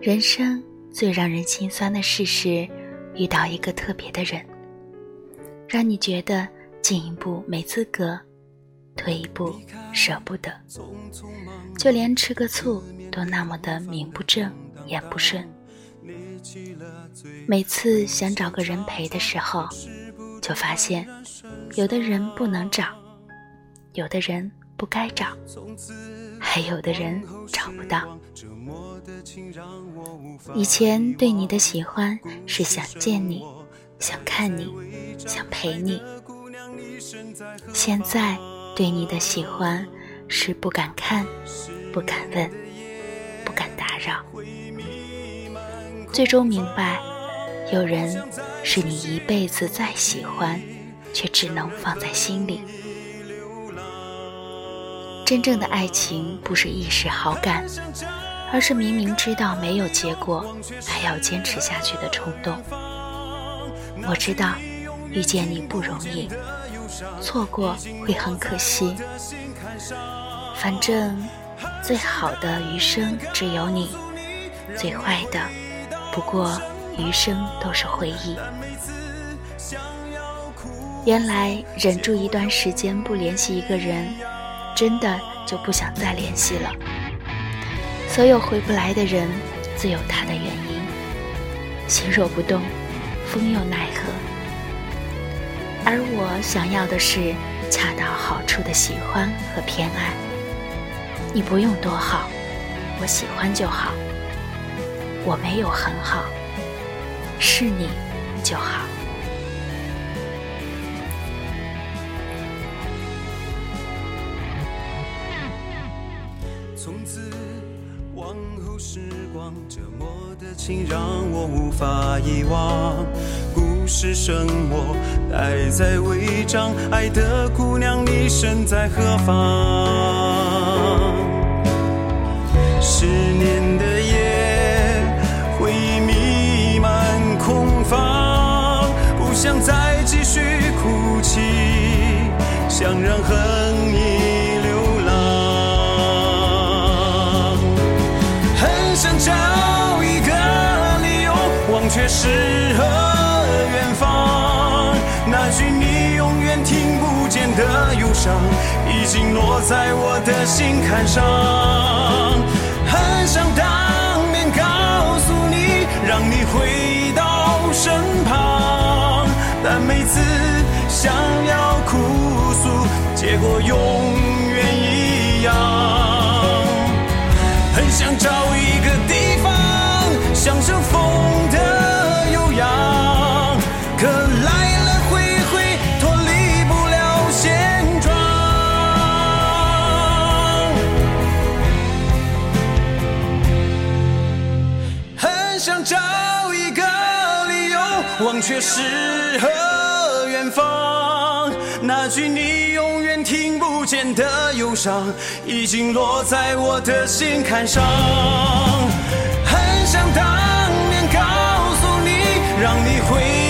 人生最让人心酸的事是，遇到一个特别的人，让你觉得进一步没资格，退一步舍不得，就连吃个醋都那么的名不正言不顺。每次想找个人陪的时候，就发现，有的人不能找，有的人不该找，还有的人找不到。以前对你的喜欢是想见你，想看你，想陪你。现在对你的喜欢是不敢看，不敢问，不敢打扰。最终明白，有人是你一辈子再喜欢，却只能放在心里。真正的爱情不是一时好感。而是明明知道没有结果，还要坚持下去的冲动。我知道遇见你不容易，错过会很可惜。反正最好的余生只有你，最坏的不过余生都是回忆。原来忍住一段时间不联系一个人，真的就不想再联系了。所有回不来的人，自有他的原因。心若不动，风又奈何？而我想要的是恰到好处的喜欢和偏爱。你不用多好，我喜欢就好。我没有很好，是你就好。从此。往后时光折磨的情让我无法遗忘，故事剩我待在违章，爱的姑娘你身在何方？十年的夜，回忆弥漫空房，不想再继续哭泣，想让恨想找一个理由忘。却诗和远方。那句你永远听不见的忧伤，已经落在我的心坎上。很想当面告诉你，让你回到身旁，但每次想要哭诉，结果永却诗和远方，那句你永远听不见的忧伤，已经落在我的心坎上。很想当面告诉你，让你回。